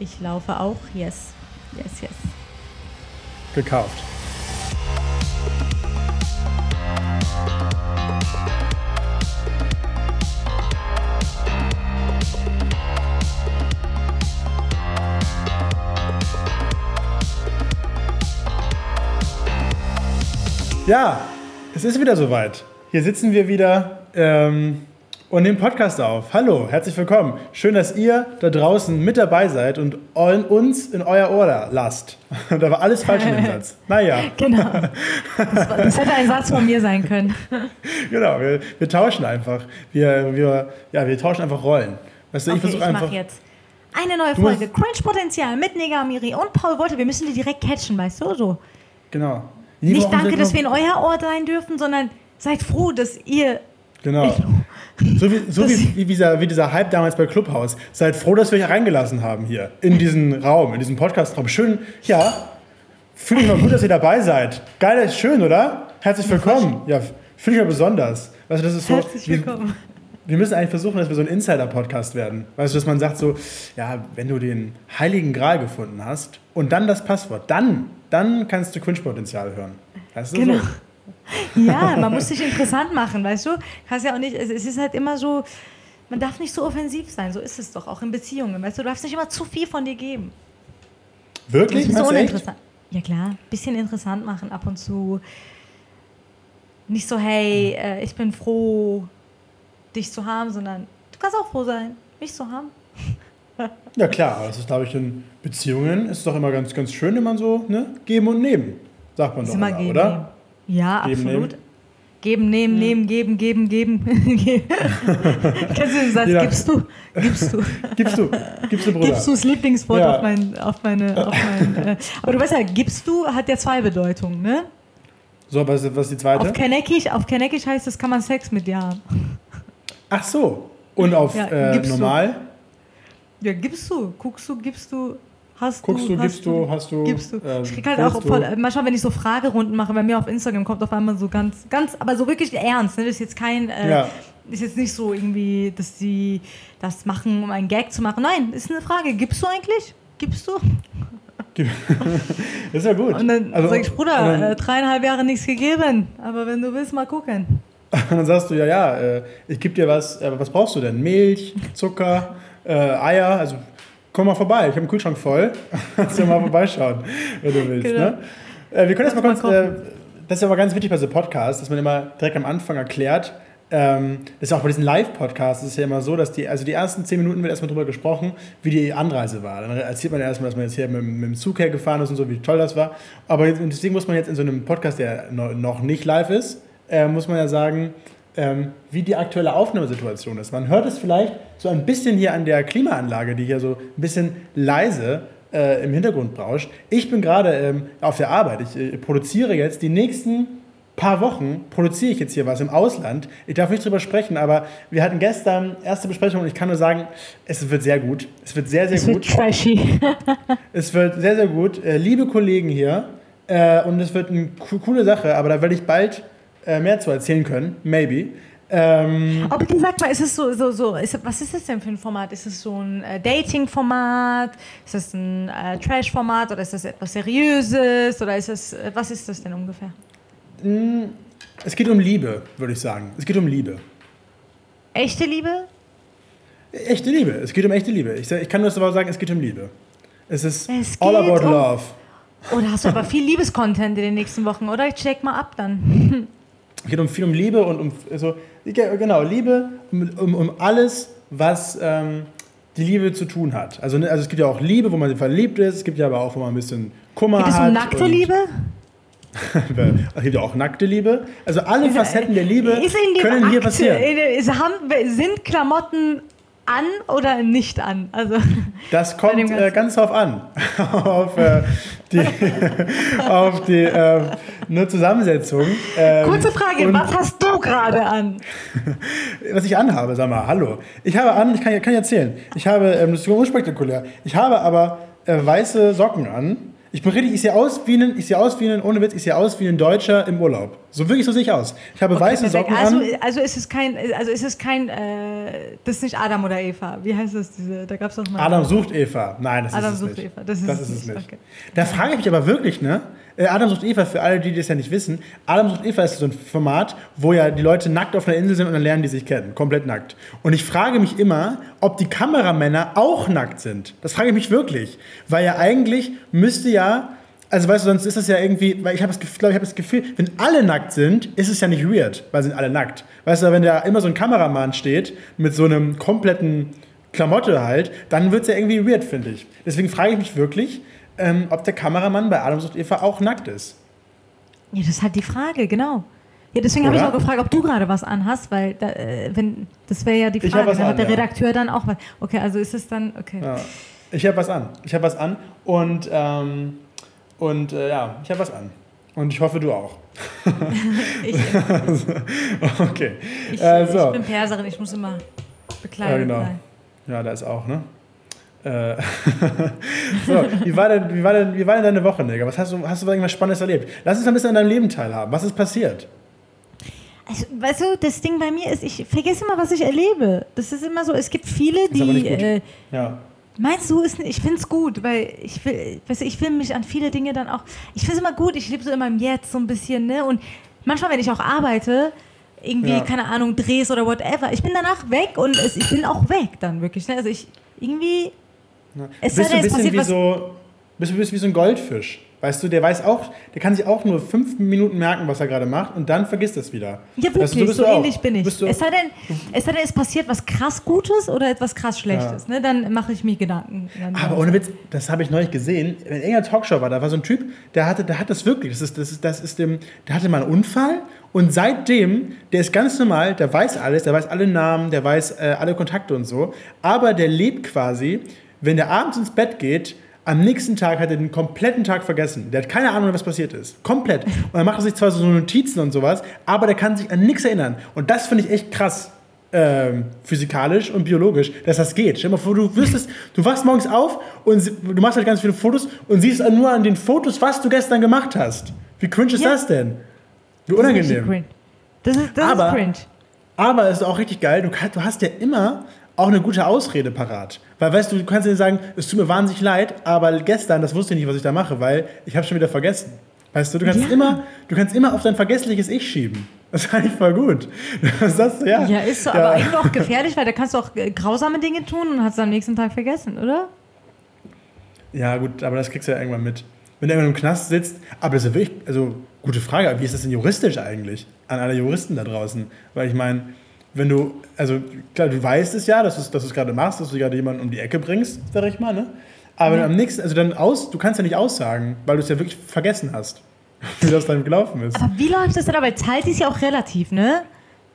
Ich laufe auch. Yes. Yes, yes. Gekauft. Ja, es ist wieder soweit. Hier sitzen wir wieder ähm, und nehmen Podcast auf. Hallo, herzlich willkommen. Schön, dass ihr da draußen mit dabei seid und uns in euer Ohr lasst. da war alles falsch in dem Satz. Naja. Genau. Das, das, hätte ein Satz von mir sein können. genau, wir, wir tauschen einfach. Wir, wir, ja, wir tauschen einfach Rollen. Weißt du, okay, ich versuche einfach. jetzt. Eine neue Folge, Cringe Potenzial mit Negamiri und Paul Wolter. Wir müssen die direkt catchen, weißt du? So. Genau. Liebe Nicht danke, dass wir in euer Ort sein dürfen, sondern seid froh, dass ihr. Genau. So, wie, so wie, wie, dieser, wie dieser Hype damals bei Clubhouse. Seid froh, dass wir euch reingelassen haben hier in diesen Raum, in diesen Podcast-Raum. Schön, ja. Fühle ich mal gut, dass ihr dabei seid. Geil, ist schön, oder? Herzlich willkommen. Ja, finde ich mal besonders. Weißt du, das ist so. Herzlich willkommen. Wir, wir müssen eigentlich versuchen, dass wir so ein Insider-Podcast werden. Weißt du, dass man sagt so, ja, wenn du den heiligen Gral gefunden hast und dann das Passwort, dann dann kannst du Kunstpotenzial hören. Weißt du genau. So? Ja, man muss sich interessant machen, weißt du? Kannst ja auch nicht, es ist halt immer so, man darf nicht so offensiv sein, so ist es doch, auch in Beziehungen, weißt du? Du darfst nicht immer zu viel von dir geben. Wirklich? Das ist so uninteressant. Ja klar, bisschen interessant machen ab und zu. Nicht so, hey, äh, ich bin froh, dich zu haben, sondern du kannst auch froh sein, mich zu haben. Ja klar, das ist, glaube ich, in Beziehungen ist es doch immer ganz, ganz schön, wenn man so ne, geben und nehmen, sagt man doch immer, geben, oder? Ja, geben, absolut. Nehmen. Geben, nehmen, ja. nehmen, geben, geben, geben. Kennst du den Satz? Ja. Gibst du? Gibst du? gibst du? Gibst du, Bruder? Gibst du das Lieblingswort ja. auf, mein, auf meine. Auf mein, äh, aber du weißt ja, gibst du hat ja zwei Bedeutungen, ne? So, was, was ist die zweite? Auf Kanekisch, auf Kanekisch heißt es, kann man Sex mit ja haben. Ach so. Und auf äh, normal? Du? Ja, gibst du, guckst du, gibst du, hast Guckst du, du gibst du, hast du. Gibst du. Ähm, ich krieg halt auch voll, manchmal, wenn ich so Fragerunden mache, bei mir auf Instagram kommt auf einmal so ganz, ganz, aber so wirklich ernst. Ne? Das ist jetzt kein, äh, ja. ist jetzt nicht so irgendwie, dass sie das machen, um einen Gag zu machen. Nein, ist eine Frage. Gibst du eigentlich? Gibst du? ist ja gut. Und dann also, sag ich, Bruder, dann, äh, dreieinhalb Jahre nichts gegeben, aber wenn du willst, mal gucken. Und dann sagst du, ja, ja, äh, ich gebe dir was, aber was brauchst du denn? Milch, Zucker? äh, Eier, also komm mal vorbei, ich habe einen Kühlschrank voll. Kannst du mal vorbeischauen, wenn du willst. Genau. Ne? Äh, wir können jetzt mal kurz, äh, das ist aber ganz wichtig bei so Podcasts, dass man immer direkt am Anfang erklärt, ähm, das ist auch bei diesen Live-Podcasts ist ja immer so, dass die, also die ersten zehn Minuten wird erstmal drüber gesprochen, wie die Anreise war. Dann erzählt man erstmal, dass man jetzt hier mit, mit dem Zug hergefahren ist und so, wie toll das war. Aber deswegen muss man jetzt in so einem Podcast, der noch nicht live ist, äh, muss man ja sagen, ähm, wie die aktuelle Aufnahmesituation ist. Man hört es vielleicht so ein bisschen hier an der Klimaanlage, die hier so ein bisschen leise äh, im Hintergrund brauscht. Ich bin gerade ähm, auf der Arbeit. Ich äh, produziere jetzt die nächsten paar Wochen produziere ich jetzt hier was im Ausland. Ich darf nicht drüber sprechen, aber wir hatten gestern erste Besprechung und ich kann nur sagen, es wird sehr gut. Es wird sehr, sehr es gut. Es wird trashy. es wird sehr, sehr gut. Äh, liebe Kollegen hier äh, und es wird eine coole Sache, aber da werde ich bald äh, mehr zu erzählen können, maybe. Ähm, Aber sag mal, ist es so, so, so ist, was ist das denn für ein Format? Ist es so ein äh, Dating-Format? Ist es ein äh, Trash-Format oder ist das etwas Seriöses? Oder ist es, äh, was ist das denn ungefähr? Mm, es geht um Liebe, würde ich sagen. Es geht um Liebe. Echte Liebe? Echte Liebe. Es geht um echte Liebe. Ich, ich kann nur aber sagen, es geht um Liebe. Es ist es all about um, love. Oder oh, hast du aber viel Liebescontent in den nächsten Wochen, oder? Ich check mal ab dann. Es geht um viel um Liebe und um also, genau, Liebe, um, um, um alles, was ähm, die Liebe zu tun hat. Also, ne, also es gibt ja auch Liebe, wo man verliebt ist, es gibt ja aber auch, wo man ein bisschen Kummer hat. Geht es um nackte Liebe? es gibt ja auch nackte Liebe. Also alle Facetten der Liebe können hier passieren. Sind Klamotten an oder nicht an? Also das kommt äh, ganz drauf an. auf äh, die, auf die äh, eine Zusammensetzung. Ähm, Kurze Frage, was hast du gerade an? was ich anhabe, sag mal, hallo. Ich habe an, ich kann, kann ich erzählen, ich habe, ähm, das ist unspektakulär, ich habe aber äh, weiße Socken an, Ich bin richtig, ich sehe aus wie ein, ich sehe aus wie ein, ohne Witz, ich sehe aus wie ein Deutscher im Urlaub. So wirklich so sehe ich aus. Ich habe okay, weiße Socken also, an. Also ist es kein, also ist es kein, äh, das ist nicht Adam oder Eva. Wie heißt das? Diese, da gab es doch mal. Adam sucht Eva. Nein, das Adam ist es sucht nicht. Eva. Das ist, das ist es nicht. Okay. Da frage ich mich aber wirklich, ne? Äh, Adam sucht Eva, für alle, die das ja nicht wissen. Adam sucht Eva ist so ein Format, wo ja die Leute nackt auf einer Insel sind und dann lernen die sich kennen. Komplett nackt. Und ich frage mich immer, ob die Kameramänner auch nackt sind. Das frage ich mich wirklich. Weil ja eigentlich müsste ja also weißt du, sonst ist es ja irgendwie, weil ich habe das, Gefühl, ich habe das Gefühl, wenn alle nackt sind, ist es ja nicht weird, weil sind alle nackt. Weißt du, wenn da immer so ein Kameramann steht mit so einem kompletten Klamotte halt, dann wird es ja irgendwie weird, finde ich. Deswegen frage ich mich wirklich, ähm, ob der Kameramann bei Adams und Eva auch nackt ist. Ja, das ist halt die Frage, genau. Ja, deswegen habe ich auch gefragt, ob du gerade was anhast, weil da, äh, wenn, das wäre ja die Frage. Dann hat der Redakteur ja. dann auch was. Okay, also ist es dann, okay. Ja. Ich habe was an. Ich habe was an und ähm, und äh, ja, ich habe was an. Und ich hoffe, du auch. ich, okay. Ich, äh, so. ich bin Perserin, ich muss immer bekleidet ja, genau. sein. Ja, da ist auch, ne? Äh, so, wie war, denn, wie, war denn, wie war denn deine Woche, Digga? Was hast du, hast du irgendwas Spannendes erlebt? Lass uns ein bisschen an deinem Leben teilhaben. Was ist passiert? Also, weißt du, das Ding bei mir ist, ich vergesse immer, was ich erlebe. Das ist immer so, es gibt viele, die. Äh, ja. Meinst du, ist, ich finde es gut, weil ich will, weißt du, ich will mich an viele Dinge dann auch, ich finde es immer gut, ich lebe so immer im Jetzt so ein bisschen, ne? Und manchmal, wenn ich auch arbeite, irgendwie, ja. keine Ahnung, Drehs oder whatever, ich bin danach weg und es, ich bin auch weg dann wirklich, ne? Also ich, irgendwie, ja. es bist du ein bisschen wie so, bist du bist wie so ein Goldfisch. Weißt du, der weiß auch, der kann sich auch nur fünf Minuten merken, was er gerade macht und dann vergisst es wieder. Ja, wirklich, weißt du, so ähnlich bin ich. Es sei, denn, es sei denn, es passiert was krass Gutes oder etwas krass Schlechtes. Ja. Ne? Dann mache ich mir Gedanken. Aber ohne Witz, das habe ich neulich gesehen. In irgendeiner Talkshow war da, war so ein Typ, der hatte, der hat das wirklich. Das ist, das ist, das ist dem, der hatte mal einen Unfall und seitdem, der ist ganz normal, der weiß alles, der weiß alle Namen, der weiß äh, alle Kontakte und so. Aber der lebt quasi, wenn der abends ins Bett geht, am nächsten Tag hat er den kompletten Tag vergessen. Der hat keine Ahnung, was passiert ist. Komplett. Und dann macht er sich zwar so Notizen und sowas, aber der kann sich an nichts erinnern. Und das finde ich echt krass. Ähm, physikalisch und biologisch, dass das geht. Stell dir mal vor, du wüsstest, du wachst morgens auf und du machst halt ganz viele Fotos und siehst nur an den Fotos, was du gestern gemacht hast. Wie cringe ist ja. das denn? Wie unangenehm. Das ist, das aber, ist cringe. Aber es ist auch richtig geil, du, du hast ja immer auch eine gute Ausrede parat. Weil, weißt du, du kannst dir sagen, es tut mir wahnsinnig leid, aber gestern, das wusste ich nicht, was ich da mache, weil ich habe schon wieder vergessen. Weißt du, du kannst, ja. immer, du kannst immer auf dein vergessliches Ich schieben. Das ist eigentlich voll gut. Das sagst du, ja. Ja, ist so, ja. aber eigentlich auch gefährlich, weil da kannst du auch äh, grausame Dinge tun und hast es am nächsten Tag vergessen, oder? Ja, gut, aber das kriegst du ja irgendwann mit. Wenn du irgendwann im Knast sitzt, aber das ist wirklich, also gute Frage, wie ist das denn juristisch eigentlich? An alle Juristen da draußen. Weil ich meine, wenn du, also klar, du weißt es ja, dass du es gerade machst, dass du gerade jemanden um die Ecke bringst, sag ich mal, ne? Aber ja. am nächsten, also dann aus, du kannst ja nicht aussagen, weil du es ja wirklich vergessen hast, wie das dann gelaufen ist. Aber wie läuft das denn? Aber Zeit ist ja auch relativ, ne?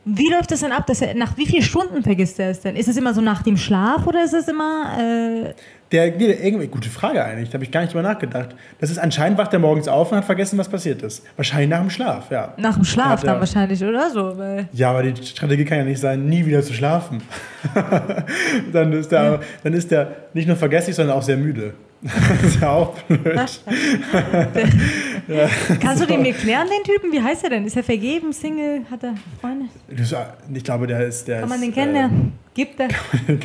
Wie läuft das denn ab? Dass er, nach wie vielen Stunden vergisst er es denn? Ist es immer so nach dem Schlaf oder ist es immer. Äh der, der irgendwie, gute Frage eigentlich, da habe ich gar nicht drüber nachgedacht. Das ist anscheinend wacht er morgens auf und hat vergessen, was passiert ist. Wahrscheinlich nach dem Schlaf, ja. Nach dem Schlaf dann wahrscheinlich, oder so? Ja, aber die Strategie kann ja nicht sein, nie wieder zu schlafen. dann, ist der, ja. dann ist der nicht nur vergesslich, sondern auch sehr müde. Das ist ja auch blöd. ja. Kannst du den mir klären, den Typen? Wie heißt er denn? Ist er vergeben, Single? Hat er Freunde? Ich glaube, der ist. Der kann man ist, den kennen? Äh, Gibt er? Kann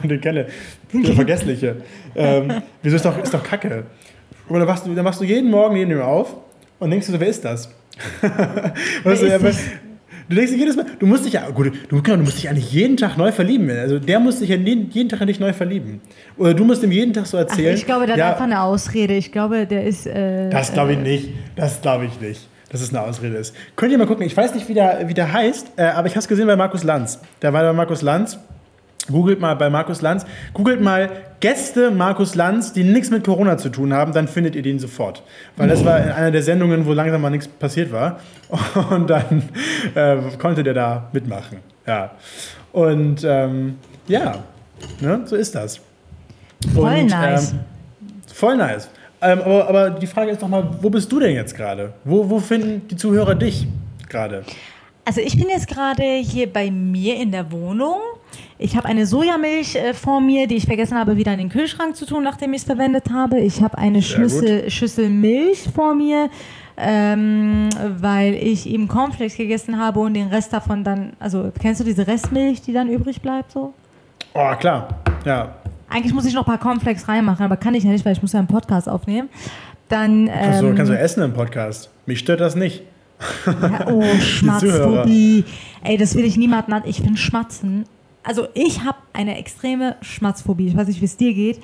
man den kennen? Der Vergessliche. ähm, wieso ist doch, ist doch Kacke? Dann machst, du, dann machst du jeden Morgen neben ihm auf und denkst du so, wer ist das? weißt du, Du denkst jedes Mal, du musst dich ja, gut, du, du musst dich eigentlich jeden Tag neu verlieben. Also der muss sich ja jeden, jeden Tag an dich neu verlieben. Oder du musst ihm jeden Tag so erzählen. Ach, ich glaube, der ja, hat einfach eine Ausrede. Ich glaube, der ist. Äh, das glaube ich äh, nicht. Das glaube ich nicht dass es eine Ausrede ist. Könnt ihr mal gucken, ich weiß nicht, wie der, wie der heißt, äh, aber ich habe es gesehen bei Markus Lanz. Da war bei Markus Lanz Googelt mal bei Markus Lanz, googelt mal Gäste Markus Lanz, die nichts mit Corona zu tun haben, dann findet ihr den sofort. Weil das war in einer der Sendungen, wo langsam mal nichts passiert war. Und dann äh, konnte der da mitmachen. Ja. Und ähm, ja, ne, so ist das. Voll Und, nice. Ähm, voll nice. Ähm, aber, aber die Frage ist doch mal, wo bist du denn jetzt gerade? Wo, wo finden die Zuhörer dich gerade? Also ich bin jetzt gerade hier bei mir in der Wohnung Ich habe eine Sojamilch äh, vor mir, die ich vergessen habe, wieder in den Kühlschrank zu tun, nachdem ich es verwendet habe. Ich habe eine Schüssel, Schüssel Milch vor mir, ähm, weil ich eben Cornflakes gegessen habe und den Rest davon dann, also kennst du diese Restmilch, die dann übrig bleibt so? Oh, klar, ja. Eigentlich muss ich noch ein paar Cornflakes reinmachen, aber kann ich ja nicht, weil ich muss ja einen Podcast aufnehmen. Dann, ähm, kannst, du, kannst du essen im Podcast? Mich stört das nicht. Ja, oh, Schmatzphobie. Ey, das will ich niemandem an. Ich bin Schmatzen. Also ich habe eine extreme Schmatzphobie. Ich weiß nicht, wie es dir geht.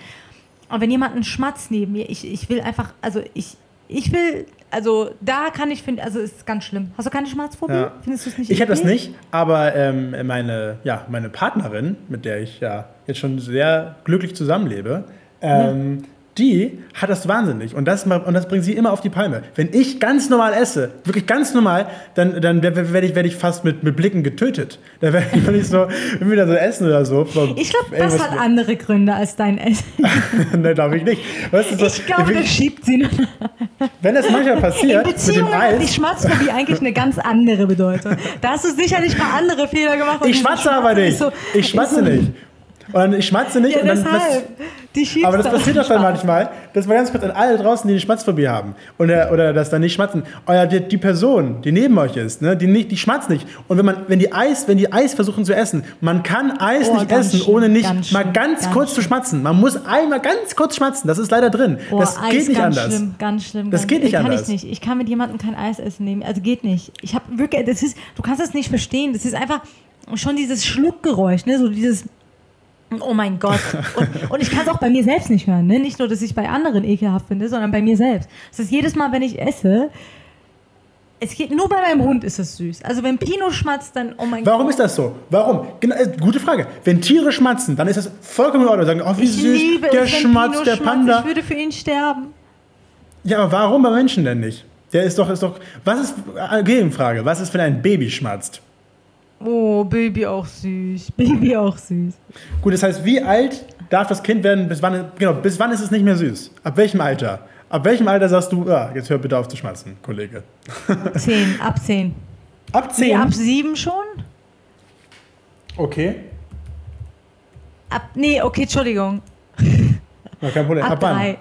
Aber wenn jemand einen Schmatz neben mir, ich, ich will einfach, also ich, ich will, also da kann ich finden, also ist ganz schlimm. Hast du keine Schmatzphobie? Ja. Findest du es nicht? Ich habe das nicht, aber ähm, meine, ja, meine Partnerin, mit der ich ja jetzt schon sehr glücklich zusammenlebe, ähm, ja die hat das wahnsinnig und das, und das bringt sie immer auf die Palme. Wenn ich ganz normal esse, wirklich ganz normal, dann, dann werde ich, werd ich fast mit, mit Blicken getötet. Da werde ich, wenn ich so wieder so essen oder so. Ich glaube, das hat andere Gründe als dein Essen. ne, glaube ich nicht. Weißt du, so, ich glaube, das schiebt sie. Wenn das manchmal passiert, mit dem Eis. hat die Schmatzphobie eigentlich eine ganz andere Bedeutung. Da hast du sicherlich mal andere Fehler gemacht. Ich schmatze aber nicht. So, ich schmatze so, nicht. Und dann, ich schmatze nicht. Ja, und dann. Die aber das passiert doch dann manchmal. Das war ganz kurz an alle draußen, die eine Schmatzphobie haben. Oder, oder das dann nicht schmatzen. Euer, die, die Person, die neben euch ist, ne, die, nicht, die schmatzt nicht. Und wenn, man, wenn, die Eis, wenn die Eis versuchen zu essen, man kann Eis oh, nicht essen, schlimm, ohne nicht ganz mal ganz, ganz kurz schlimm. zu schmatzen. Man muss einmal ganz kurz schmatzen. Das ist leider drin. Oh, das Eis geht nicht ganz anders. Schlimm, ganz schlimm. Das geht nicht kann anders. Ich nicht. Ich kann mit jemandem kein Eis essen nehmen. Also geht nicht. Ich habe wirklich, das ist, du kannst das nicht verstehen. Das ist einfach schon dieses Schluckgeräusch, ne? so dieses Oh mein Gott. Und, und ich kann es auch bei mir selbst nicht hören. Ne? Nicht nur, dass ich bei anderen ekelhaft finde, sondern bei mir selbst. Das ist jedes Mal, wenn ich esse, es geht nur bei meinem Hund ist es süß. Also wenn Pino schmatzt, dann oh mein Warum Gott. Warum ist das so? Warum? Genau, äh, gute Frage. Wenn Tiere schmatzen, dann ist das vollkommen in Ordnung. Sagen, oh wie ich süß, liebe der es, schmatzt, Pino der Panda. Ich würde für ihn sterben. Ja, aber warum bei Menschen denn nicht? Der ist doch, ist doch. Was ist äh, Gegenfrage? Was ist, wenn ein Baby schmatzt? Oh, Baby auch süß. Baby auch süß. Gut, das heißt, wie alt darf das Kind werden? Bis wann, genau, bis wann ist es nicht mehr süß? Ab welchem Alter? Ab welchem Alter sagst du, ja, jetzt hör bitte auf zu schmatzen, Kollege? Zehn, ab zehn. Ab zehn? Nee, ab sieben schon? Okay. Ab, nee, okay, Entschuldigung. Na, kein Problem. Ab, ab drei.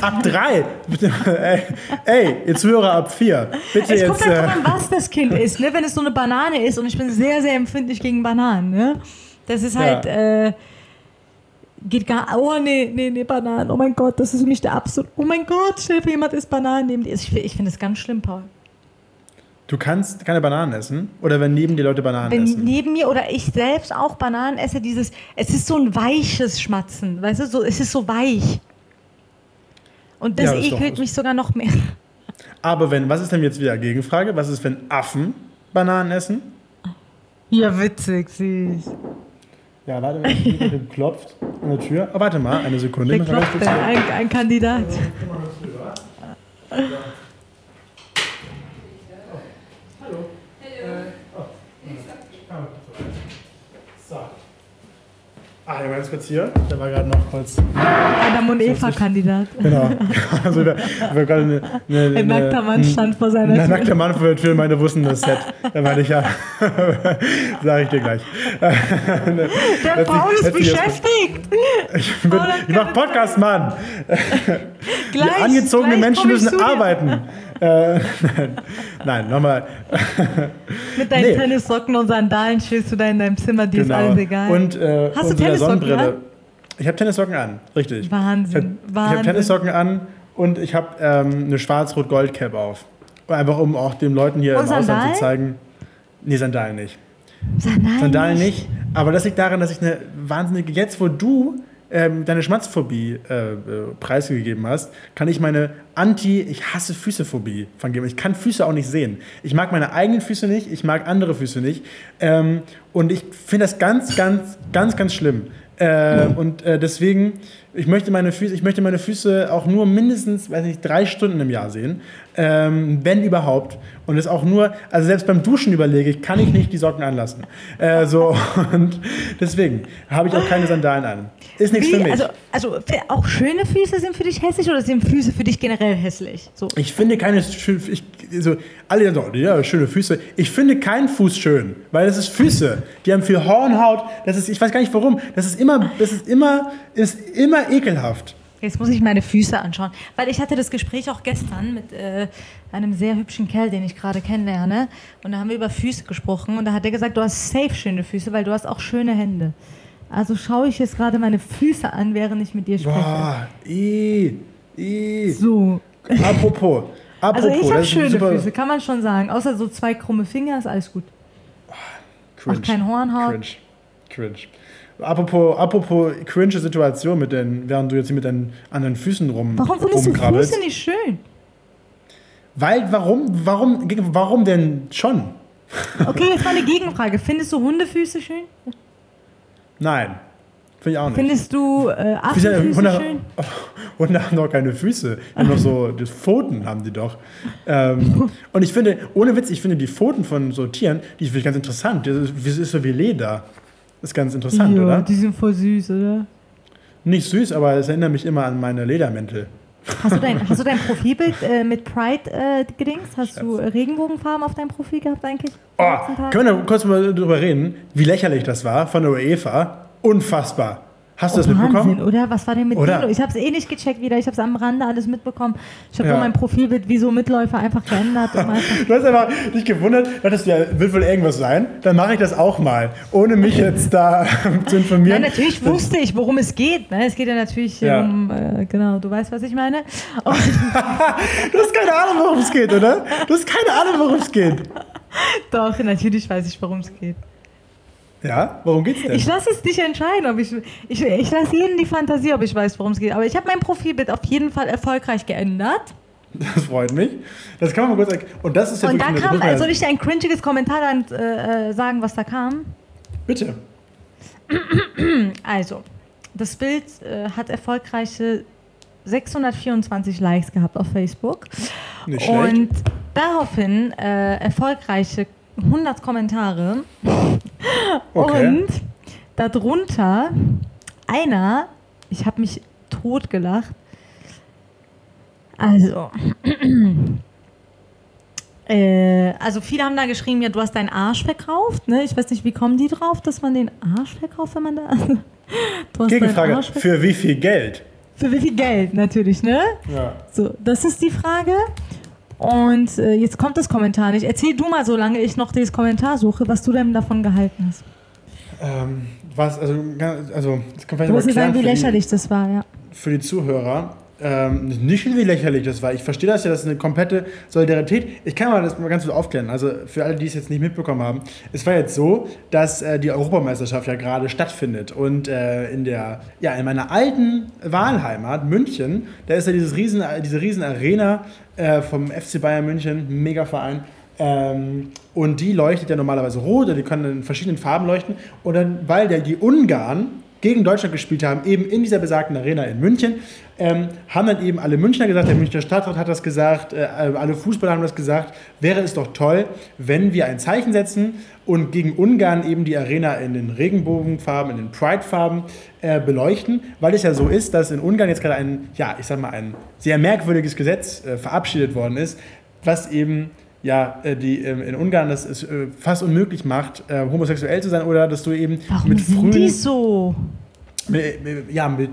Ab drei? ey, ey, jetzt höre ab vier. Bitte es jetzt. kommt halt äh, an, was das Kind ist. Ne? Wenn es so eine Banane ist, und ich bin sehr, sehr empfindlich gegen Bananen. Ne? Das ist halt. Ja. Äh, geht gar. Oh, nee, nee, nee, Bananen. Oh mein Gott, das ist für mich der absolute. Oh mein Gott, dir jemand isst Bananen neben dir. Ich, ich finde das ganz schlimm, Paul. Du kannst keine Bananen essen? Oder wenn neben dir Leute Bananen wenn essen? Wenn neben mir oder ich selbst auch Bananen esse, dieses. Es ist so ein weiches Schmatzen. Weißt du, so, es ist so weich. Und das ja, ekelt mich sogar noch mehr. Aber wenn, was ist denn jetzt wieder Gegenfrage? Was ist, wenn Affen Bananen essen? Ja, witzig, süß. Ja, warte, wenn klopft an der Tür. Oh, warte mal, eine Sekunde. Wer klopft denn? Ein, ein Kandidat. Ja, Der war jetzt kurz hier. Der war gerade noch kurz. Adam und Eva-Kandidat. Genau. Also, wir, wir gerade eine, eine, ein nackter Mann stand vor seiner Tür. Ein nackter Mann vor der Tür meine wussten das Set. Da meine ich ja. Sag ich dir gleich. Der Paul ist beschäftigt. Ich, bin, oh, ich mach Podcast, Mann. Gleich, Die angezogene Menschen müssen arbeiten. Äh, nein, nein nochmal. Mit deinen nee. Tennissocken und Sandalen stehst du da in deinem Zimmer, dir genau. ist alles egal. Und, äh, Hast du Tennissocken an? Ich habe Tennissocken an, richtig. Wahnsinn. Ich habe hab Tennissocken an und ich habe ähm, eine schwarz-rot-gold-Cap auf. Einfach um auch den Leuten hier und im Sandalen? Ausland zu zeigen. Nee, Sandalen nicht. Sandalen, Sandalen nicht. nicht. Aber das liegt daran, dass ich eine wahnsinnige. Jetzt, wo du ähm, deine Schmatzphobie äh, äh, preisgegeben hast, kann ich meine Anti, ich hasse Füßephobie geben. Ich kann Füße auch nicht sehen. Ich mag meine eigenen Füße nicht, ich mag andere Füße nicht. Ähm, und ich finde das ganz, ganz, ganz, ganz schlimm. Äh, und äh, deswegen, ich möchte, meine Füße, ich möchte meine Füße auch nur mindestens, weiß nicht, drei Stunden im Jahr sehen, ähm, wenn überhaupt. Und es auch nur, also selbst beim Duschen überlege ich, kann ich nicht die Socken anlassen. Äh, so, und deswegen habe ich auch keine Sandalen an. Ist nichts Wie? für mich. Also, also auch schöne Füße sind für dich hässlich oder sind Füße für dich generell hässlich? So. Ich finde keine, ich, so, alle sagen, ja, schöne Füße. Ich finde keinen Fuß schön, weil das ist Füße. Die haben viel Hornhaut. Das ist, ich weiß gar nicht warum. Das ist immer, das ist immer, ist immer ekelhaft. Jetzt muss ich meine Füße anschauen, weil ich hatte das Gespräch auch gestern mit äh, einem sehr hübschen Kerl, den ich gerade kennenlerne. Und da haben wir über Füße gesprochen und da hat er gesagt, du hast safe schöne Füße, weil du hast auch schöne Hände. Also schaue ich jetzt gerade meine Füße an, während ich mit dir spreche. Boah, i, i. So. Apropos. Also Apropos, also ich habe schöne Füße, kann man schon sagen. Außer so zwei krumme Finger ist alles gut. Cringe. Auch kein Hornhaut. Cringe. Cringe. Apropos, apropos cringe Situation, mit den, während du jetzt hier mit deinen, an den Füßen rum Warum findest du Füße nicht schön? Weil, warum, warum, warum denn schon? Okay, jetzt mal eine Gegenfrage. Findest du Hundefüße schön? Nein. Finde ich auch nicht. Findest du äh, Affenfüße schön? Hunde haben doch keine Füße. Die haben doch so, die Pfoten haben die doch. Ähm, und ich finde, ohne Witz, ich finde die Pfoten von so Tieren, die finde ich ganz interessant. Das ist, das ist so wie Leder. Das ist ganz interessant, ja, oder? die sind voll süß, oder? Nicht süß, aber es erinnert mich immer an meine Ledermäntel. Hast du dein, hast du dein Profilbild äh, mit Pride äh, gedings? Hast Schatz. du Regenbogenfarben auf deinem Profil gehabt eigentlich? Oh, können wir da kurz mal drüber reden, wie lächerlich das war von der UEFA? Unfassbar. Hast du oh, das Wahnsinn, mitbekommen? oder? Was war denn mit oder? Ich habe es eh nicht gecheckt wieder. Ich habe es am Rande alles mitbekommen. Ich habe ja. nur mein Profilbild wie so Mitläufer einfach geändert. du hast einfach dich gewundert, dachtest ja, wird wohl irgendwas sein. Dann mache ich das auch mal, ohne mich jetzt da zu informieren. Nein, natürlich wusste ich, worum es geht. Ne? Es geht ja natürlich ja. um, äh, genau, du weißt, was ich meine. du hast keine Ahnung, worum es geht, oder? Du hast keine Ahnung, worum es geht. Doch, natürlich weiß ich, worum es geht. Ja, worum geht's denn? Ich lasse es dich entscheiden, ob ich, ich, ich lasse jeden die Fantasie, ob ich weiß, worum es geht. Aber ich habe mein Profilbild auf jeden Fall erfolgreich geändert. Das freut mich. Das kann man mal kurz. Und das ist ja Und da kam, soll ich dir ein cringiges Kommentar dann äh, sagen, was da kam? Bitte. Also, das Bild äh, hat erfolgreiche 624 Likes gehabt auf Facebook. Nicht schlecht. Und daraufhin äh, erfolgreiche 100 Kommentare. Okay. Und darunter einer, ich habe mich totgelacht. Also, äh, also viele haben da geschrieben, ja, du hast deinen Arsch verkauft. Ne? Ich weiß nicht, wie kommen die drauf, dass man den Arsch verkauft, wenn man da. du hast Gegenfrage, für wie viel Geld? Für wie viel Geld, natürlich, ne? Ja. So, das ist die Frage. Und äh, jetzt kommt das Kommentar nicht. Erzähl du mal, solange ich noch dieses Kommentar suche, was du denn davon gehalten hast. Ähm, was, also, also das kann vielleicht Du musst sagen, wie lächerlich die, das war, ja. Für die Zuhörer. Ähm, nicht wie lächerlich das war. Ich verstehe das ja, das ist eine komplette Solidarität. Ich kann mal das mal ganz kurz aufklären. Also für alle, die es jetzt nicht mitbekommen haben. Es war jetzt so, dass äh, die Europameisterschaft ja gerade stattfindet. Und äh, in der, ja, in meiner alten Wahlheimat, München, da ist ja dieses riesen, diese riesen Arena äh, vom FC Bayern München, mega Verein. Ähm, und die leuchtet ja normalerweise rot, oder die können in verschiedenen Farben leuchten. Und dann, weil der, die Ungarn gegen Deutschland gespielt haben, eben in dieser besagten Arena in München, ähm, haben dann eben alle Münchner gesagt, der Münchner Stadtrat hat das gesagt, äh, alle Fußballer haben das gesagt, wäre es doch toll, wenn wir ein Zeichen setzen und gegen Ungarn eben die Arena in den Regenbogenfarben, in den Pride-Farben äh, beleuchten, weil es ja so ist, dass in Ungarn jetzt gerade ein, ja, ich sag mal, ein sehr merkwürdiges Gesetz äh, verabschiedet worden ist, was eben ja, äh, die ähm, in Ungarn das es äh, fast unmöglich macht, äh, homosexuell zu sein oder dass du eben Warum mit frühen. Die so? Mit, mit, ja, mit,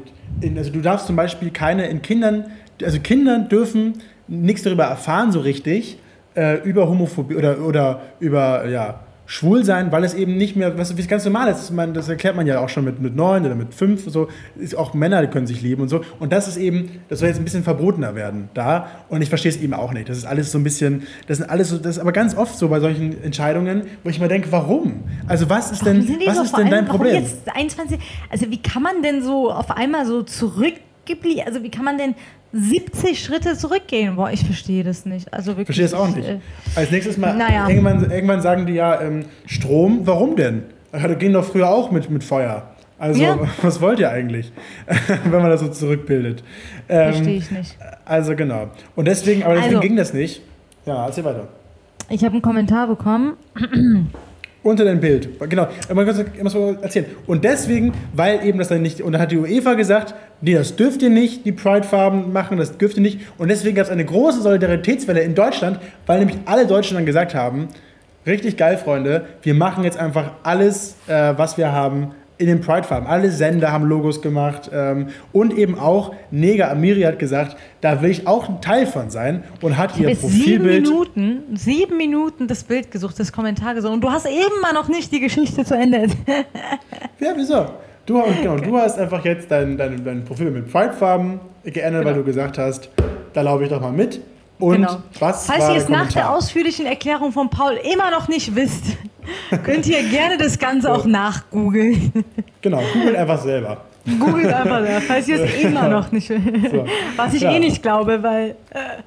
also du darfst zum Beispiel keine in Kindern, also Kinder dürfen nichts darüber erfahren so richtig, äh, über Homophobie oder, oder über, ja, schwul sein, weil es eben nicht mehr, was ganz normal ist. Man, das erklärt man ja auch schon mit, mit neun oder mit fünf, so, ist auch Männer können sich lieben und so. Und das ist eben, das soll jetzt ein bisschen verbotener werden da. Und ich verstehe es eben auch nicht. Das ist alles so ein bisschen, das sind alles so, das ist aber ganz oft so bei solchen Entscheidungen, wo ich mir denke, warum? Also was ist denn, was so ist denn dein Problem? Jetzt 21, also wie kann man denn so auf einmal so zurückgeblieben, also wie kann man denn 70 Schritte zurückgehen. Boah, ich verstehe das nicht. Also wirklich. Verstehe es auch nicht. Äh, Als nächstes mal, naja. irgendwann, irgendwann sagen die ja, ähm, Strom, warum denn? Die gehen doch früher auch mit, mit Feuer. Also, ja. was wollt ihr eigentlich, wenn man das so zurückbildet? Ähm, Verstehe ich nicht. Also, genau. Und deswegen, aber deswegen also, ging das nicht. Ja, erzähl weiter. Ich habe einen Kommentar bekommen. Unter dein Bild. Genau. Man muss erzählen. Und deswegen, weil eben das dann nicht. Und dann hat die UEFA gesagt, nee, das dürft ihr nicht, die Pride-Farben machen, das dürft ihr nicht. Und deswegen gab es eine große Solidaritätswelle in Deutschland, weil nämlich alle Deutschen dann gesagt haben, richtig geil, Freunde, wir machen jetzt einfach alles, äh, was wir haben, in den Pride-Farben. Alle Sender haben Logos gemacht ähm, und eben auch Neger Amiri hat gesagt, da will ich auch ein Teil von sein und hat ihr Profilbild. Sieben Minuten, sieben Minuten das Bild gesucht, das Kommentar gesucht und du hast eben mal noch nicht die Geschichte zu Ende. ja, wieso? Du, genau, okay. du hast einfach jetzt dein, dein, dein Profil mit Pride-Farben geändert, genau. weil du gesagt hast, da laufe ich doch mal mit. Und genau. was Falls ihr es nach der ausführlichen Erklärung von Paul immer noch nicht wisst, könnt ihr gerne das Ganze auch nachgoogeln. Genau, googelt einfach selber. Googelt einfach selber, falls ihr es immer noch nicht wisst. So. Was ich ja. eh nicht glaube, weil. Äh,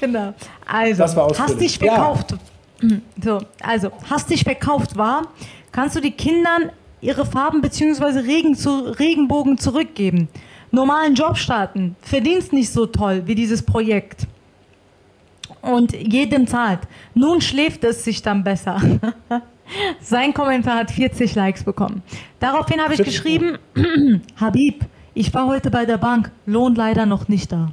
genau. Also, hast dich verkauft. Ja. So, also, hast dich verkauft war, kannst du die Kindern ihre Farben bzw. Regen zu, Regenbogen zurückgeben. Normalen Job starten. Verdienst nicht so toll wie dieses Projekt und jedem zahlt. Nun schläft es sich dann besser. Sein Kommentar hat 40 Likes bekommen. Daraufhin habe ich geschrieben, Habib, ich war heute bei der Bank, Lohn leider noch nicht da.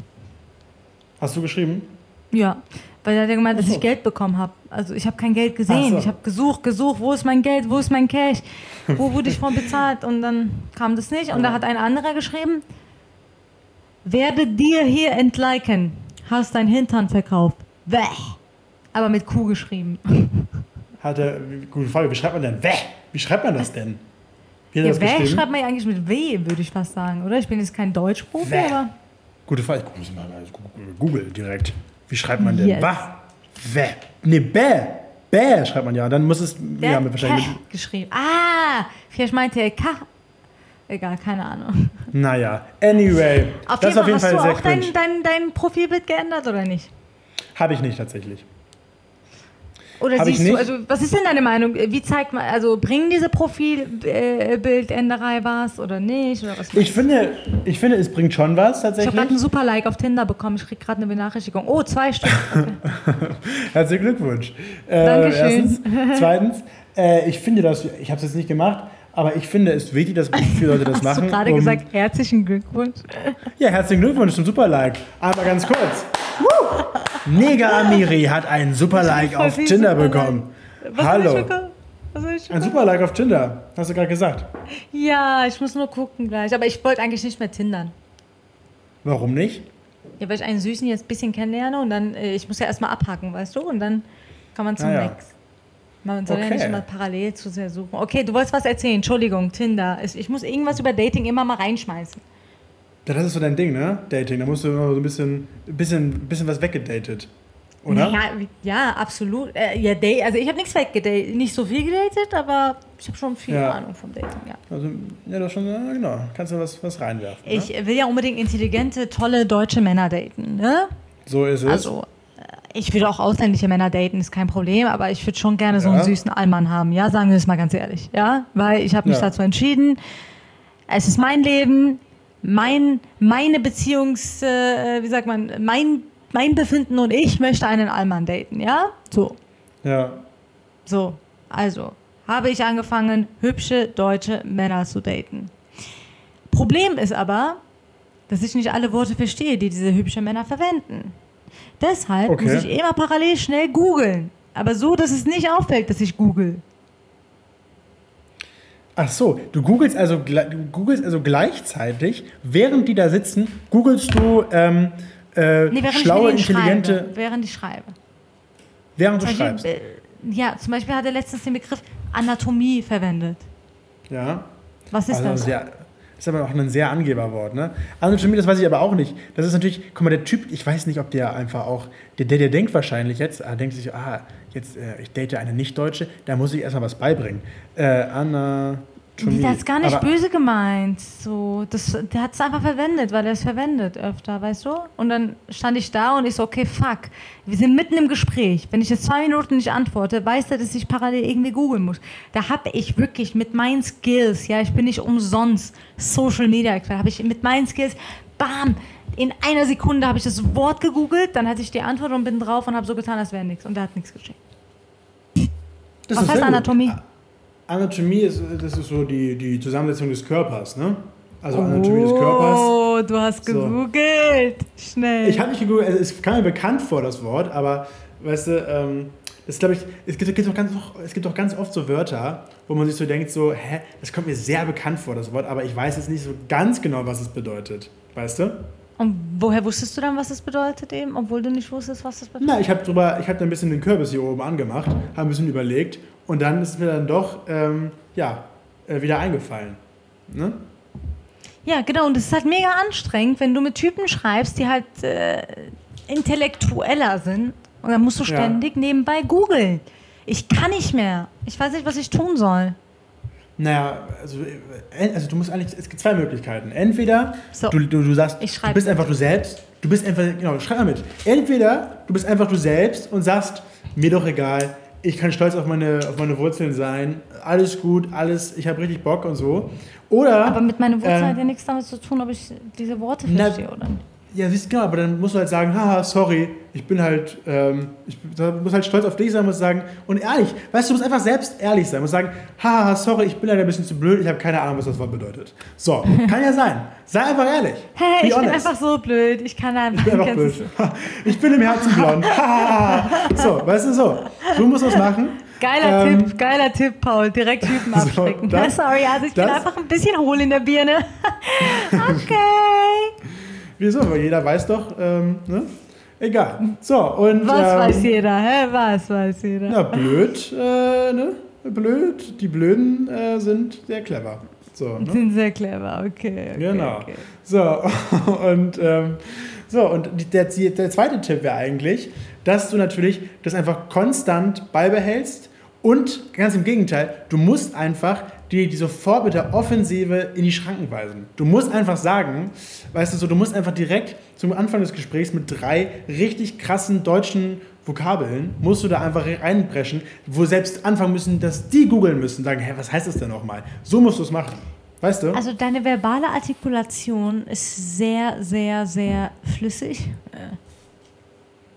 Hast du geschrieben? Ja, weil er hat gemeint, dass ich Geld bekommen habe. Also ich habe kein Geld gesehen. So. Ich habe gesucht, gesucht, wo ist mein Geld, wo ist mein Cash, wo wurde ich von bezahlt und dann kam das nicht. Und da hat ein anderer geschrieben, werde dir hier entliken, hast dein Hintern verkauft. Wäh. Aber mit Q geschrieben. Hat er, gute Frage, wie schreibt man denn Wäh? Wie schreibt man das denn? Wie hat ja, das Wäh schreibt man ja eigentlich mit W, würde ich fast sagen, oder? Ich bin jetzt kein Deutschprofi, aber. Gute Frage, ich muss mal Google direkt. Wie schreibt man denn? Yes. Wah? Wäh. Nee, Bäh. Bäh schreibt man ja. Dann muss es. Der ja, mit wahrscheinlich. Mit geschrieben. Ah, vielleicht meinte er K. Egal, keine Ahnung. Naja, anyway. Auf das jeden Fall, auf jeden Fall hast du auch dein, dein, dein Profilbild geändert oder nicht? Habe ich nicht tatsächlich. Oder Hab siehst du, also was ist denn deine Meinung? Wie zeigt man, also bringen diese Profilbildänderei was oder nicht? Oder was ich, finde, ich finde, es bringt schon was tatsächlich. Ich habe gerade einen super Like auf Tinder bekommen. Ich kriege gerade eine Benachrichtigung. Oh, zwei Stück. Okay. Herzlichen Glückwunsch. Äh, Dankeschön. Erstens. Zweitens, äh, ich finde das, ich habe es jetzt nicht gemacht, aber ich finde es wichtig, dass viele Leute das Hast machen. Hast du gerade um gesagt, herzlichen Glückwunsch? Ja, herzlichen Glückwunsch zum Super-Like. Einmal ganz kurz. Neger Amiri hat einen Super-Like auf Tinder bekommen. Was Hallo. Ein Super-Like auf Tinder, hast du gerade gesagt. Ja, ich muss nur gucken gleich. Aber ich wollte eigentlich nicht mehr tindern. Warum nicht? Ja, weil ich einen Süßen jetzt ein bisschen kennenlerne und dann, äh, ich muss ja erstmal abhaken, weißt du? Und dann kann man zum ah, ja. Next. Man soll okay. ja nicht immer parallel zu sehr suchen. Okay, du wolltest was erzählen. Entschuldigung, Tinder. Ich muss irgendwas über Dating immer mal reinschmeißen. Das ist so dein Ding, ne? Dating. Da musst du immer so ein bisschen, bisschen, bisschen was weggedatet. Oder? Ja, ja absolut. Äh, ja, also ich habe nichts weggedatet, nicht so viel gedatet, aber ich habe schon viel ja. Ahnung vom Dating, ja. Also, ja, du schon, genau, kannst du was, was reinwerfen. Ich ne? will ja unbedingt intelligente, tolle deutsche Männer daten, ne? So ist es. Also, ich würde auch ausländische Männer daten, ist kein Problem, aber ich würde schon gerne so einen süßen Allmann haben, ja, sagen wir es mal ganz ehrlich, ja, weil ich habe mich ja. dazu entschieden, es ist mein Leben, mein, meine Beziehungs, äh, wie sagt man, mein, mein Befinden und ich möchte einen Allmann daten, ja? So. Ja. So, also habe ich angefangen, hübsche deutsche Männer zu daten. Problem ist aber, dass ich nicht alle Worte verstehe, die diese hübschen Männer verwenden. Deshalb okay. muss ich immer parallel schnell googeln. Aber so, dass es nicht auffällt, dass ich google. Ach so, du googelst also, du googelst also gleichzeitig, während die da sitzen, googelst du ähm, äh, nee, schlaue, intelligente. Schreibe, während ich schreibe. Während du Beispiel, schreibst. Äh, ja, zum Beispiel hat er letztens den Begriff Anatomie verwendet. Ja. Was ist also das? Sehr, ist aber auch ein sehr Angeberwort, ne? Anatomie, das weiß ich aber auch nicht. Das ist natürlich, guck mal, der Typ, ich weiß nicht, ob der einfach auch, der, der, der denkt wahrscheinlich jetzt, er denkt sich, ah, jetzt, äh, ich date eine Nicht-Deutsche, da muss ich erstmal was beibringen. Äh, Anna. Nee, das ist gar nicht aber böse gemeint. So, das, der hat es einfach verwendet, weil er es verwendet öfter, weißt du? Und dann stand ich da und ich so, okay, fuck. Wir sind mitten im Gespräch. Wenn ich jetzt zwei Minuten nicht antworte, weiß er, dass ich parallel irgendwie googeln muss. Da habe ich wirklich mit meinen Skills, ja, ich bin nicht umsonst Social Media Expert, habe ich mit meinen Skills, bam, in einer Sekunde habe ich das Wort gegoogelt, dann hatte ich die Antwort und bin drauf und habe so getan, als wäre nichts. Und da hat nichts geschehen. Das Was heißt Anatomie? Gut. Anatomie ist, das ist so die, die Zusammensetzung des Körpers, ne? Also Anatomie des Körpers. Oh, du hast gegoogelt. So. Schnell. Ich habe nicht gegoogelt, also es kam mir bekannt vor, das Wort, aber weißt du, ähm, das glaube ich, es gibt, gibt auch ganz, es gibt auch ganz oft so Wörter, wo man sich so denkt, so, hä, das kommt mir sehr bekannt vor, das Wort, aber ich weiß jetzt nicht so ganz genau, was es bedeutet. Weißt du? Und woher wusstest du dann, was es bedeutet eben, obwohl du nicht wusstest, was das bedeutet? Na, ich habe ich habe ein bisschen den Kürbis hier oben angemacht, habe ein bisschen überlegt und dann ist mir dann doch, ähm, ja, äh, wieder eingefallen. Ne? Ja, genau. Und es ist halt mega anstrengend, wenn du mit Typen schreibst, die halt äh, intellektueller sind. Und dann musst du ständig ja. nebenbei googeln. Ich kann nicht mehr. Ich weiß nicht, was ich tun soll. Naja, also, äh, also du musst eigentlich, es gibt zwei Möglichkeiten. Entweder so, du, du, du sagst, du bist einfach du selbst, du bist einfach, genau, schreib mal mit. Entweder du bist einfach du selbst und sagst, mir doch egal, ich kann stolz auf meine, auf meine Wurzeln sein, alles gut, alles, ich habe richtig Bock und so. Oder. Aber mit meinen Wurzeln äh, hat ja nichts damit zu tun, ob ich diese Worte verstehe oder nicht. Ja, siehst du, genau, aber dann musst du halt sagen, haha, sorry, ich bin halt, ähm, ich muss halt stolz auf dich sein, muss sagen, und ehrlich, weißt du, du musst einfach selbst ehrlich sein, musst sagen, haha, sorry, ich bin leider ein bisschen zu blöd, ich habe keine Ahnung, was das Wort bedeutet. So, kann ja sein. Sei einfach ehrlich. Hey, Be ich honest. bin einfach so blöd, ich kann einfach. Ich bin einfach blöd. Ich bin im Herzen blond. so, weißt du, so. Du musst was machen. Geiler ähm, Tipp, geiler Tipp, Paul. Direkt Typen abschrecken. So, das, Sorry, also ich das, bin einfach ein bisschen hohl in der Birne. okay. Wieso? Weil jeder weiß doch, ähm, ne? Egal. So, und. Was ähm, weiß jeder, hä? Was weiß jeder? Na, blöd, äh, ne? Blöd. Die Blöden äh, sind sehr clever. So, ne? Sind sehr clever, okay. okay genau. Okay. So, und, ähm, so, und der, der zweite Tipp wäre eigentlich, dass du natürlich das einfach konstant beibehältst und ganz im Gegenteil, du musst einfach die, die sofort mit der Offensive in die Schranken weisen. Du musst einfach sagen, weißt du so, du musst einfach direkt zum Anfang des Gesprächs mit drei richtig krassen deutschen Vokabeln, musst du da einfach reinbrechen, wo selbst anfangen müssen, dass die googeln müssen, sagen, hä, was heißt das denn nochmal? So musst du es machen. Weißt du? Also deine verbale Artikulation ist sehr, sehr, sehr flüssig.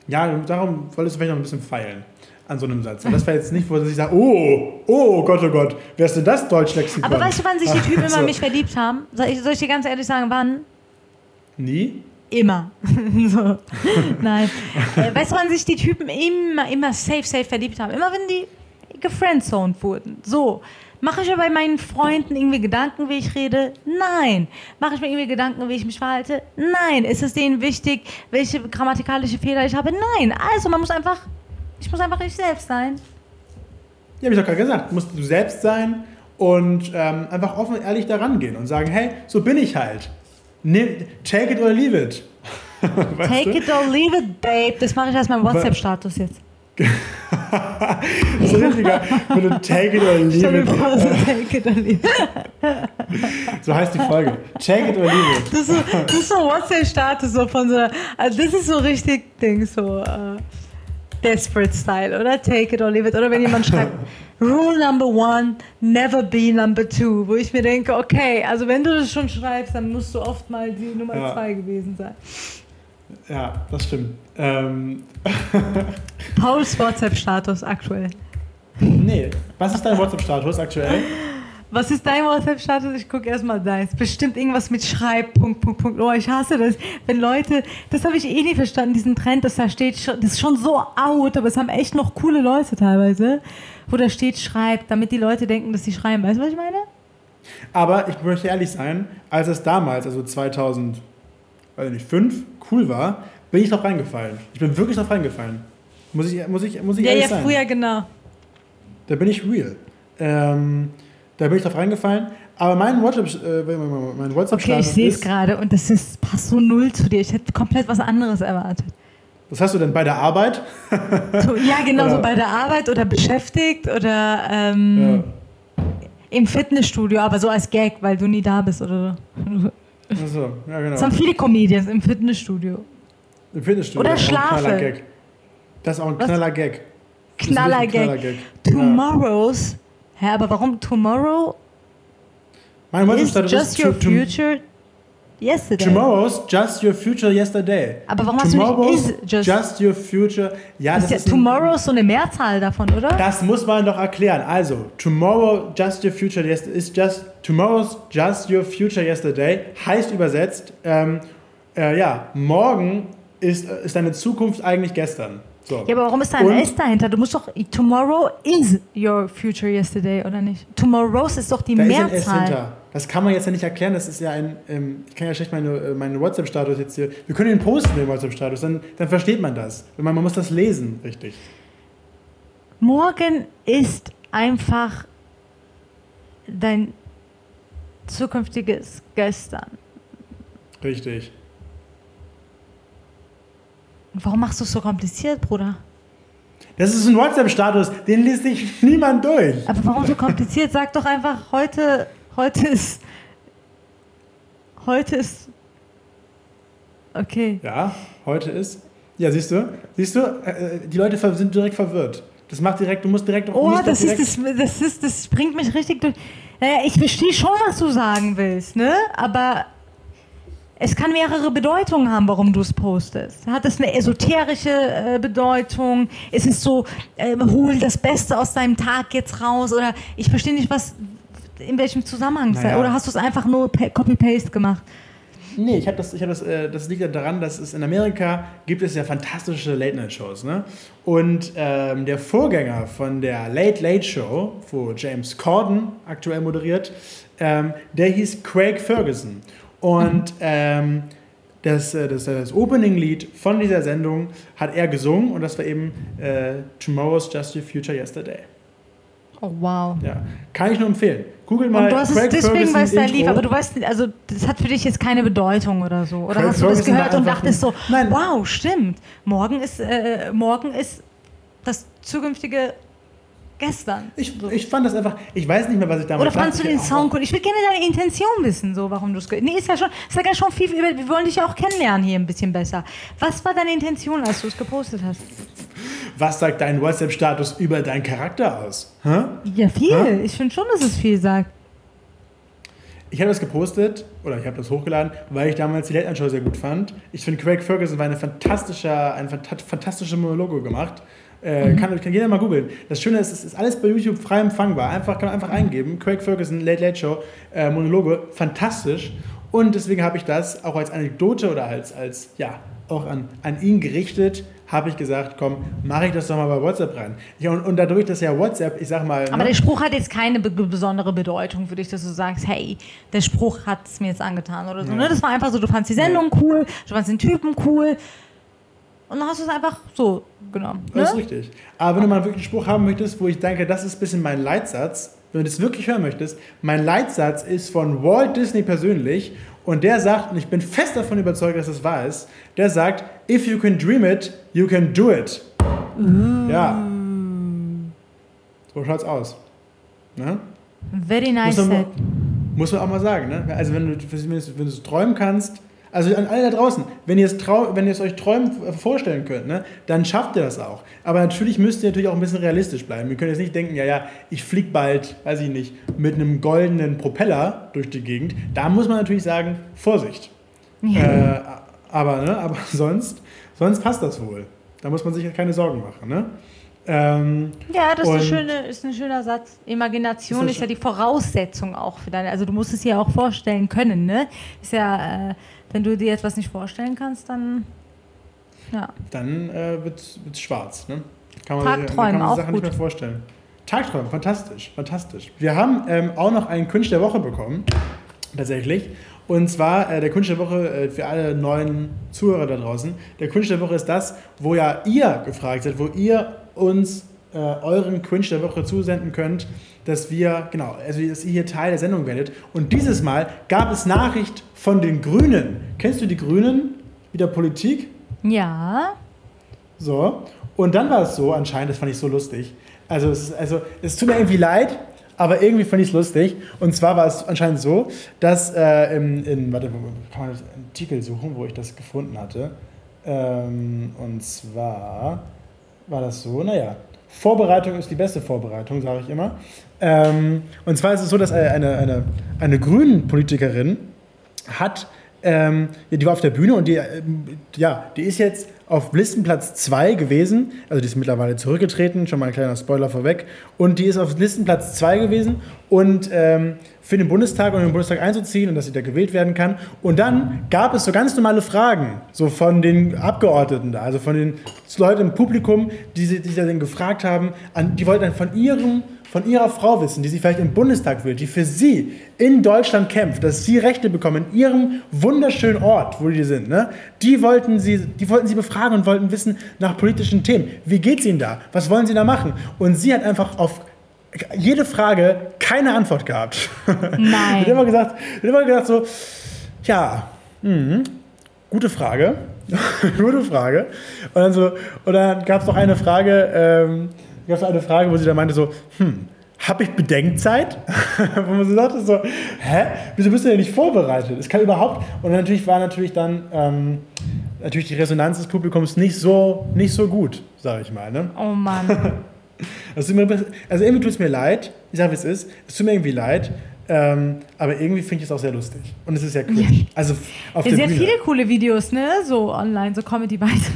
Ja, darum wolltest du vielleicht noch ein bisschen feilen an so einem Satz. Und das war jetzt nicht, wo sie sagt, oh, oh Gott, oh Gott, wer ist denn das Deutschlexikon? Aber weißt du, wann sich die Typen immer so. mich verliebt haben? Soll ich, soll ich dir ganz ehrlich sagen, wann? Nie? Immer. so. Nein. Äh, weißt du, wann sich die Typen immer, immer safe, safe verliebt haben? Immer wenn die gefriendzoned wurden. So. Mache ich mir bei meinen Freunden irgendwie Gedanken, wie ich rede? Nein. Mache ich mir irgendwie Gedanken, wie ich mich verhalte? Nein. Ist es denen wichtig, welche grammatikalische Fehler ich habe? Nein. Also, man muss einfach ich muss einfach ich selbst sein. Ja, habe ich doch gerade gesagt. Musst du selbst sein und ähm, einfach offen und ehrlich daran gehen und sagen, hey, so bin ich halt. Nimm, take it or leave it. take du? it or leave it, babe. Das mache ich als mein WhatsApp-Status jetzt. das ist richtiger, wenn du take it or leave it. Vor, so, take it or leave it. so heißt die Folge. Take it or leave it. Das ist so, das ist so WhatsApp-Status so von so, also das ist so richtig Ding so. Uh, Desperate Style, oder? Take it or leave it. Oder wenn jemand schreibt, Rule number one, never be number two. Wo ich mir denke, okay, also wenn du das schon schreibst, dann musst du oft mal die Nummer ja. zwei gewesen sein. Ja, das stimmt. Ähm. Pauls WhatsApp-Status aktuell. Nee, was ist dein WhatsApp-Status aktuell? Was ist dein WhatsApp-Status? Ich gucke erstmal deins. Bestimmt irgendwas mit Schreib, Punkt, Punkt, Punkt. Oh, ich hasse das. Wenn Leute, das habe ich eh nie verstanden, diesen Trend, dass da steht, das ist schon so out, aber es haben echt noch coole Leute teilweise, wo da steht Schreib, damit die Leute denken, dass sie schreiben. Weißt du, was ich meine? Aber ich möchte ehrlich sein, als es damals, also 2005, cool war, bin ich drauf reingefallen. Ich bin wirklich drauf reingefallen. Muss ich, muss ich, muss ich ja, ehrlich ja, sein. Ja, früher genau. Da bin ich real. Ähm, da bin ich drauf reingefallen. Aber mein WhatsApp, äh, mein WhatsApp Okay, ich sehe es gerade und das ist, passt so null zu dir. Ich hätte komplett was anderes erwartet. Was hast du denn bei der Arbeit? so, ja, genau, so bei der Arbeit oder beschäftigt oder ähm, ja. im Fitnessstudio, aber so als Gag, weil du nie da bist oder so. Achso, ja, genau. Das haben viele Comedians im Fitnessstudio. Im Fitnessstudio? Oder schlafen. Das ist auch ein knaller Gag. Knaller Gag. Knaller Gag. Tomorrows. Hä, aber warum Tomorrow mein is just your future? yesterday. Tomorrow's just your future yesterday. Aber warum Tomorrow's hast du nicht is just, just your future? Ja, das, ist ja tomorrow so eine Mehrzahl davon, oder? Das muss man doch erklären. Also, tomorrow just your future yesterday ist just tomorrow's just your future yesterday heißt übersetzt, ähm, äh, ja, morgen ist, ist deine Zukunft eigentlich gestern. So. Ja, aber warum ist da ein S dahinter? Du musst doch, tomorrow is your future yesterday, oder nicht? Tomorrows ist doch die da Mehrzahl. Ist ein S hinter. Das kann man jetzt ja nicht erklären. Das ist ja ein, ähm, ich kann ja schlecht meine, äh, meinen WhatsApp-Status jetzt hier, wir können ihn posten, den WhatsApp-Status, dann, dann versteht man das. Man, man muss das lesen, richtig. Morgen ist einfach dein zukünftiges Gestern. Richtig. Warum machst du es so kompliziert, Bruder? Das ist ein WhatsApp-Status, den liest sich niemand durch. Aber warum so kompliziert? Sag doch einfach, heute, heute ist. Heute ist. Okay. Ja, heute ist. Ja, siehst du? Siehst du? Äh, die Leute sind direkt verwirrt. Das macht direkt, du musst direkt. Oh, das, direkt ist, das, das, ist, das bringt mich richtig durch. Naja, ich verstehe schon, was du sagen willst, ne? Aber es kann mehrere Bedeutungen haben, warum du es postest. Hat es eine esoterische äh, Bedeutung? Ist es so, äh, hol das Beste aus deinem Tag jetzt raus? Oder ich verstehe nicht, was, in welchem Zusammenhang naja. Oder hast du es einfach nur Copy-Paste gemacht? Nee, ich habe das, ich hab das, äh, das liegt daran, dass es in Amerika gibt es ja fantastische Late-Night-Shows. Ne? Und ähm, der Vorgänger von der Late Late Show, wo James Corden aktuell moderiert, ähm, der hieß Craig Ferguson. Und ähm, das, äh, das, das Opening-Lied von dieser Sendung hat er gesungen und das war eben äh, Tomorrow's Just Your Future Yesterday. Oh, wow. Ja, kann ich nur empfehlen. Google mal. Und du hast Craig es deswegen, weil es da lief, aber du weißt, also das hat für dich jetzt keine Bedeutung oder so. Oder Craig hast du das gehört und dachtest so, Nein. wow, stimmt. Morgen ist, äh, morgen ist das zukünftige gestern. Ich, ich fand das einfach, ich weiß nicht mehr, was ich damals Oder fandst du den Sound cool? Ich würde gerne deine Intention wissen, so warum du es Nee, ist ja schon, ist ja schon viel, wir wollen dich ja auch kennenlernen hier ein bisschen besser. Was war deine Intention, als du es gepostet hast? Was sagt dein WhatsApp-Status über deinen Charakter aus? Hä? Ja, viel. Hä? Ich finde schon, dass es viel sagt. Ich habe das gepostet oder ich habe das hochgeladen, weil ich damals die Late Night Show sehr gut fand. Ich finde, Craig Ferguson war eine fantastische, eine fantastische Monologe gemacht. Äh, mhm. kann, kann jeder mal googeln. Das Schöne ist, es ist alles bei YouTube frei empfangbar. Einfach, kann man einfach eingeben. Craig Ferguson, Late Late Show, äh, Monologe, fantastisch. Und deswegen habe ich das auch als Anekdote oder als, als ja, auch an, an ihn gerichtet, habe ich gesagt, komm, mache ich das doch mal bei WhatsApp rein. Ja, und, und dadurch, dass ja WhatsApp, ich sag mal. Aber ne? der Spruch hat jetzt keine besondere Bedeutung für dich, dass du sagst, hey, der Spruch hat es mir jetzt angetan oder so. Ja. Ne? Das war einfach so, du fandst die Sendung ja. cool, du fandst den Typen cool. Und dann hast du es einfach so genommen. Ne? Das ist richtig. Aber wenn du mal wirklich einen Spruch haben möchtest, wo ich denke, das ist ein bisschen mein Leitsatz, wenn du das wirklich hören möchtest, mein Leitsatz ist von Walt Disney persönlich und der sagt, und ich bin fest davon überzeugt, dass es wahr ist, der sagt, if you can dream it, you can do it. Mm. Ja. So schaut's aus. Ne? Very nice. Muss man, muss man auch mal sagen. Ne? Also wenn du, wenn du, wenn du träumen kannst, also an alle da draußen, wenn ihr es, wenn ihr es euch träumen vorstellen könnt, ne, dann schafft ihr das auch. Aber natürlich müsst ihr natürlich auch ein bisschen realistisch bleiben. Ihr könnt jetzt nicht denken, ja, ja, ich fliege bald, weiß ich nicht, mit einem goldenen Propeller durch die Gegend. Da muss man natürlich sagen, Vorsicht. Ja. Äh, aber, ne, aber sonst, sonst passt das wohl. Da muss man sich keine Sorgen machen. Ne? Ähm, ja, das ist, eine schöne, ist ein schöner Satz. Imagination ist, ist ja die Voraussetzung auch für deine. Also du musst es dir auch vorstellen können, ne? Ist ja. Äh, wenn du dir etwas nicht vorstellen kannst, dann. Ja. Dann äh, wird es schwarz. Ne? Kann man, Tagträumen, kann man sich Sachen nicht mehr vorstellen. Tagträumen, fantastisch, fantastisch. Wir haben ähm, auch noch einen Kunst der Woche bekommen, tatsächlich. Und zwar äh, der Kunst der Woche äh, für alle neuen Zuhörer da draußen. Der Kunst der Woche ist das, wo ja ihr gefragt seid, wo ihr uns äh, euren Cringe der Woche zusenden könnt, dass wir, genau, also dass ihr hier Teil der Sendung werdet. Und dieses Mal gab es Nachricht von den Grünen. Kennst du die Grünen? Wieder Politik? Ja. So. Und dann war es so, anscheinend, das fand ich so lustig. Also es, ist, also, es tut mir irgendwie leid, aber irgendwie fand ich es lustig. Und zwar war es anscheinend so, dass äh, in, in, warte, kann man einen Artikel suchen, wo ich das gefunden hatte. Ähm, und zwar war das so, naja, Vorbereitung ist die beste Vorbereitung, sage ich immer. Ähm, und zwar ist es so, dass eine, eine, eine Grünen-Politikerin hat ähm, die war auf der Bühne und die, äh, ja, die ist jetzt auf Listenplatz 2 gewesen. Also die ist mittlerweile zurückgetreten, schon mal ein kleiner Spoiler vorweg. Und die ist auf Listenplatz 2 gewesen und ähm, für den Bundestag und den Bundestag einzuziehen und dass sie da gewählt werden kann. Und dann gab es so ganz normale Fragen, so von den Abgeordneten da, also von den Leuten im Publikum, die sich die dann gefragt haben, an, die wollten dann von ihrem von ihrer Frau wissen, die sie vielleicht im Bundestag will, die für sie in Deutschland kämpft, dass sie Rechte bekommen in ihrem wunderschönen Ort, wo die sind, ne? die, wollten sie, die wollten sie befragen und wollten wissen nach politischen Themen. Wie geht es ihnen da? Was wollen sie da machen? Und sie hat einfach auf jede Frage keine Antwort gehabt. Nein. hat immer gesagt, immer gesagt so, ja, mh, gute Frage, gute Frage. Und dann so, und dann gab es noch eine Frage, ähm, gab es eine Frage, wo sie dann meinte so, hm, habe ich Bedenkzeit? wo man so sagte so, hä, wieso bist du denn nicht vorbereitet? Es kann überhaupt, und natürlich war natürlich dann, ähm, natürlich die Resonanz des Publikums nicht so, nicht so gut, sage ich mal. Ne? Oh Mann. Also, also irgendwie tut es mir leid, ich sage, wie es ist, es tut mir irgendwie leid, ähm, aber irgendwie finde ich es auch sehr lustig. Und es ist ja cool. Also auf ja, der sehr Bühne. viele coole Videos, ne? So online, so Comedy-Weise.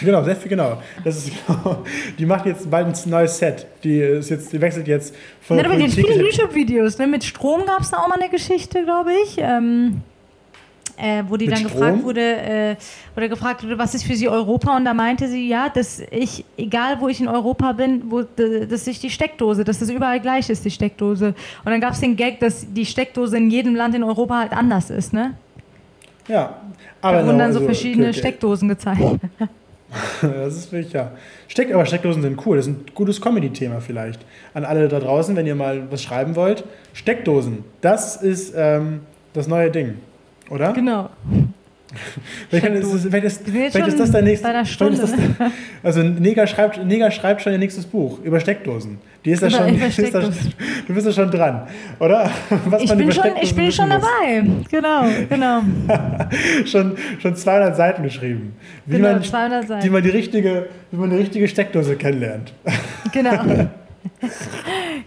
Genau, sehr viel, genau. Das ist genau. Die macht jetzt bald ein neues Set. Die ist jetzt, die wechselt jetzt von. Ja, aber die hat viele YouTube-Videos, ne? Mit Strom gab es da auch mal eine Geschichte, glaube ich. Ähm, äh, wo die Mit dann Strom? gefragt wurde, äh, oder gefragt wurde, was ist für sie Europa? Und da meinte sie, ja, dass ich, egal wo ich in Europa bin, wo, dass ich die Steckdose, dass das überall gleich ist, die Steckdose. Und dann gab es den Gag, dass die Steckdose in jedem Land in Europa halt anders ist, ne? Ja, aber. Da wurden dann so also, verschiedene okay. Steckdosen gezeigt. das ist wirklich, ja. Steck, aber Steckdosen sind cool. Das ist ein gutes Comedy-Thema vielleicht. An alle da draußen, wenn ihr mal was schreiben wollt. Steckdosen, das ist ähm, das neue Ding. Oder? Genau. Vielleicht ist, vielleicht ist, vielleicht ist das dein nächstes. Stunde, das, also Neger schreibt, Neger schreibt schon ihr nächstes Buch über Steckdosen. Die ist da schon, ist da, du bist da schon dran, oder? Was ich bin, schon, ich bin schon dabei. Genau, genau. schon, schon 200 Seiten geschrieben. Wie genau, man, 200 Seiten. Wie man, die richtige, wie man die richtige Steckdose kennenlernt. Genau.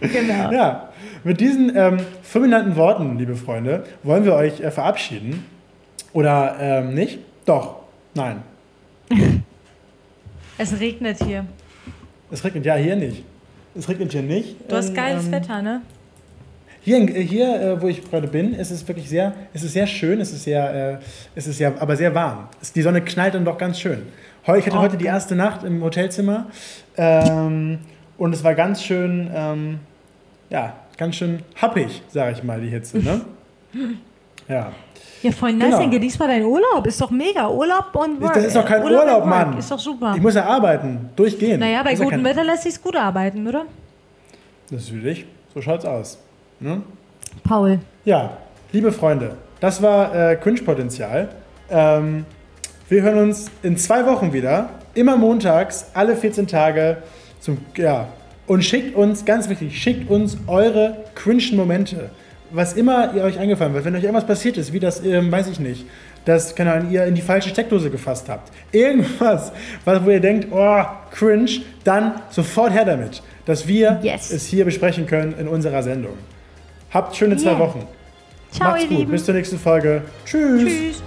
genau. Ja, mit diesen ähm, fulminanten Worten, liebe Freunde, wollen wir euch äh, verabschieden. Oder ähm, nicht? Doch. Nein. es regnet hier. Es regnet ja hier nicht. Es regnet hier nicht. Du hast geiles ähm, Wetter, ne? Hier, hier äh, wo ich gerade bin, ist es wirklich sehr, es ist sehr schön, es ist sehr, äh, es ist sehr, aber sehr warm. Die Sonne knallt dann doch ganz schön. Ich hatte oh, heute die erste Nacht im Hotelzimmer ähm, und es war ganz schön, ähm, ja, ganz schön happig, sage ich mal, die Hitze. Ne? ja. Ja, voll nice, genau. genieß mal deinen Urlaub. Ist doch mega. Urlaub und Work. Das ist doch kein Urlaub, Urlaub Mann. Ist doch super. Ich muss ja arbeiten, durchgehen. Naja, bei gutem ja Wetter lässt sich gut arbeiten, oder? Natürlich. So schaut's aus. Ne? Paul. Ja, liebe Freunde, das war äh, Cringe-Potenzial. Ähm, wir hören uns in zwei Wochen wieder. Immer montags, alle 14 Tage. Zum, ja, und schickt uns, ganz wichtig, schickt uns eure cringen Momente was immer ihr euch eingefallen wird, wenn euch irgendwas passiert ist, wie das, ähm, weiß ich nicht, dass keine Ahnung, ihr in die falsche Steckdose gefasst habt, irgendwas, wo ihr denkt, oh, cringe, dann sofort her damit, dass wir yes. es hier besprechen können in unserer Sendung. Habt schöne zwei yeah. Wochen. Ciao, Macht's gut. Lieben. Bis zur nächsten Folge. Tschüss. Tschüss.